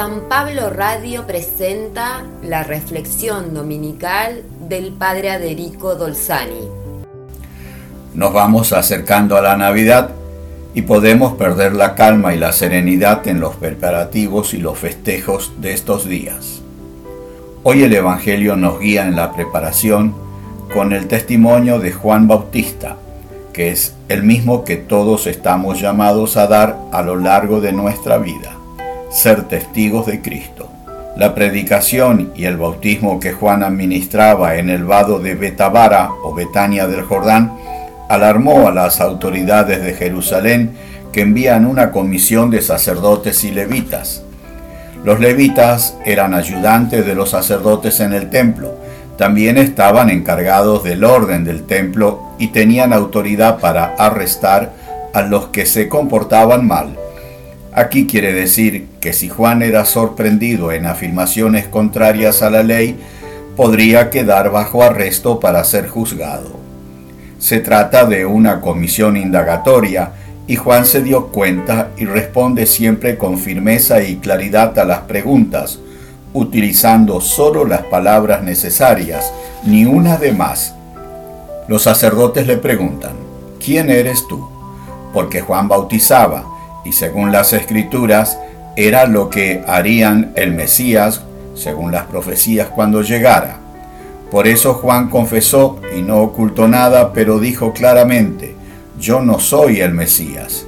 San Pablo Radio presenta la reflexión dominical del Padre Aderico Dolzani. Nos vamos acercando a la Navidad y podemos perder la calma y la serenidad en los preparativos y los festejos de estos días. Hoy el Evangelio nos guía en la preparación con el testimonio de Juan Bautista, que es el mismo que todos estamos llamados a dar a lo largo de nuestra vida ser testigos de Cristo. La predicación y el bautismo que Juan administraba en el vado de Betabara o Betania del Jordán alarmó a las autoridades de Jerusalén que envían una comisión de sacerdotes y levitas. Los levitas eran ayudantes de los sacerdotes en el templo, también estaban encargados del orden del templo y tenían autoridad para arrestar a los que se comportaban mal Aquí quiere decir que si Juan era sorprendido en afirmaciones contrarias a la ley, podría quedar bajo arresto para ser juzgado. Se trata de una comisión indagatoria y Juan se dio cuenta y responde siempre con firmeza y claridad a las preguntas, utilizando solo las palabras necesarias, ni una de más. Los sacerdotes le preguntan, ¿quién eres tú? Porque Juan bautizaba, y según las escrituras era lo que harían el Mesías, según las profecías, cuando llegara. Por eso Juan confesó y no ocultó nada, pero dijo claramente, yo no soy el Mesías.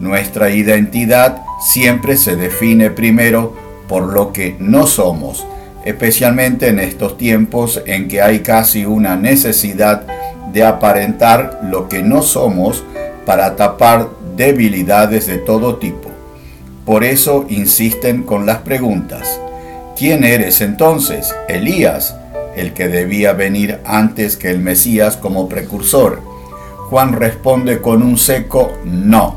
Nuestra identidad siempre se define primero por lo que no somos, especialmente en estos tiempos en que hay casi una necesidad de aparentar lo que no somos para tapar debilidades de todo tipo. Por eso insisten con las preguntas. ¿Quién eres entonces? Elías, el que debía venir antes que el Mesías como precursor. Juan responde con un seco no.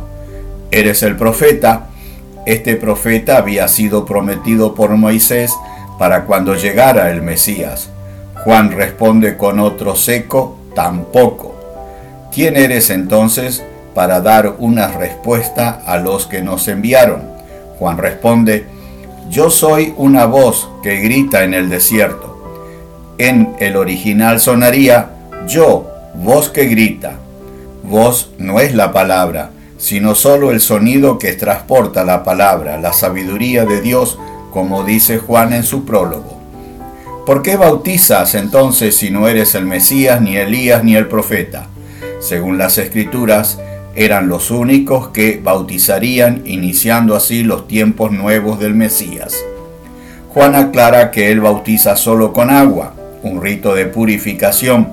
¿Eres el profeta? Este profeta había sido prometido por Moisés para cuando llegara el Mesías. Juan responde con otro seco tampoco. ¿Quién eres entonces? Para dar una respuesta a los que nos enviaron. Juan responde, yo soy una voz que grita en el desierto. En el original sonaría, yo, voz que grita. Voz no es la palabra, sino solo el sonido que transporta la palabra, la sabiduría de Dios, como dice Juan en su prólogo. ¿Por qué bautizas entonces si no eres el Mesías, ni Elías, ni el profeta? Según las escrituras, eran los únicos que bautizarían, iniciando así los tiempos nuevos del Mesías. Juan aclara que él bautiza solo con agua, un rito de purificación,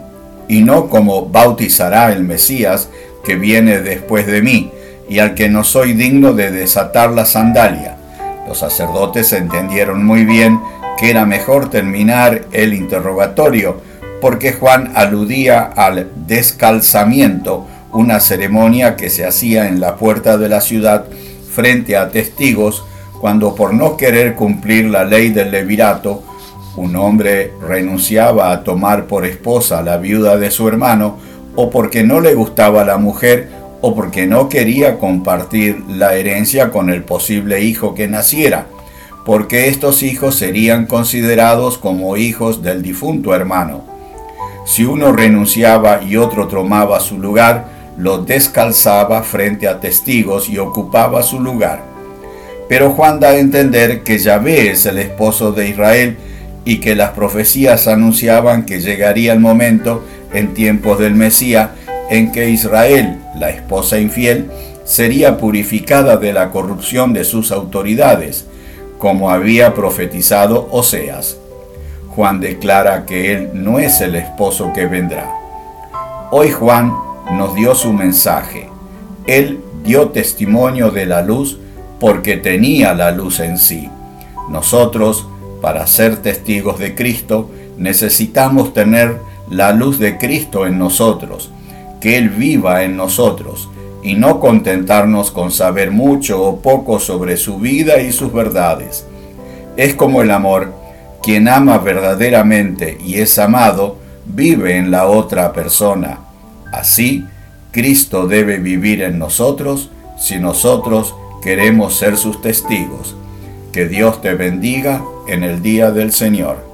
y no como bautizará el Mesías que viene después de mí, y al que no soy digno de desatar la sandalia. Los sacerdotes entendieron muy bien que era mejor terminar el interrogatorio, porque Juan aludía al descalzamiento una ceremonia que se hacía en la puerta de la ciudad frente a testigos cuando por no querer cumplir la ley del levirato, un hombre renunciaba a tomar por esposa a la viuda de su hermano, o porque no le gustaba la mujer, o porque no quería compartir la herencia con el posible hijo que naciera, porque estos hijos serían considerados como hijos del difunto hermano. Si uno renunciaba y otro tomaba su lugar, lo descalzaba frente a testigos y ocupaba su lugar. Pero Juan da a entender que Yahvé es el esposo de Israel y que las profecías anunciaban que llegaría el momento en tiempos del Mesías en que Israel, la esposa infiel, sería purificada de la corrupción de sus autoridades, como había profetizado Oseas. Juan declara que él no es el esposo que vendrá. Hoy Juan nos dio su mensaje. Él dio testimonio de la luz porque tenía la luz en sí. Nosotros, para ser testigos de Cristo, necesitamos tener la luz de Cristo en nosotros, que Él viva en nosotros, y no contentarnos con saber mucho o poco sobre su vida y sus verdades. Es como el amor, quien ama verdaderamente y es amado, vive en la otra persona Así, Cristo debe vivir en nosotros si nosotros queremos ser sus testigos. Que Dios te bendiga en el día del Señor.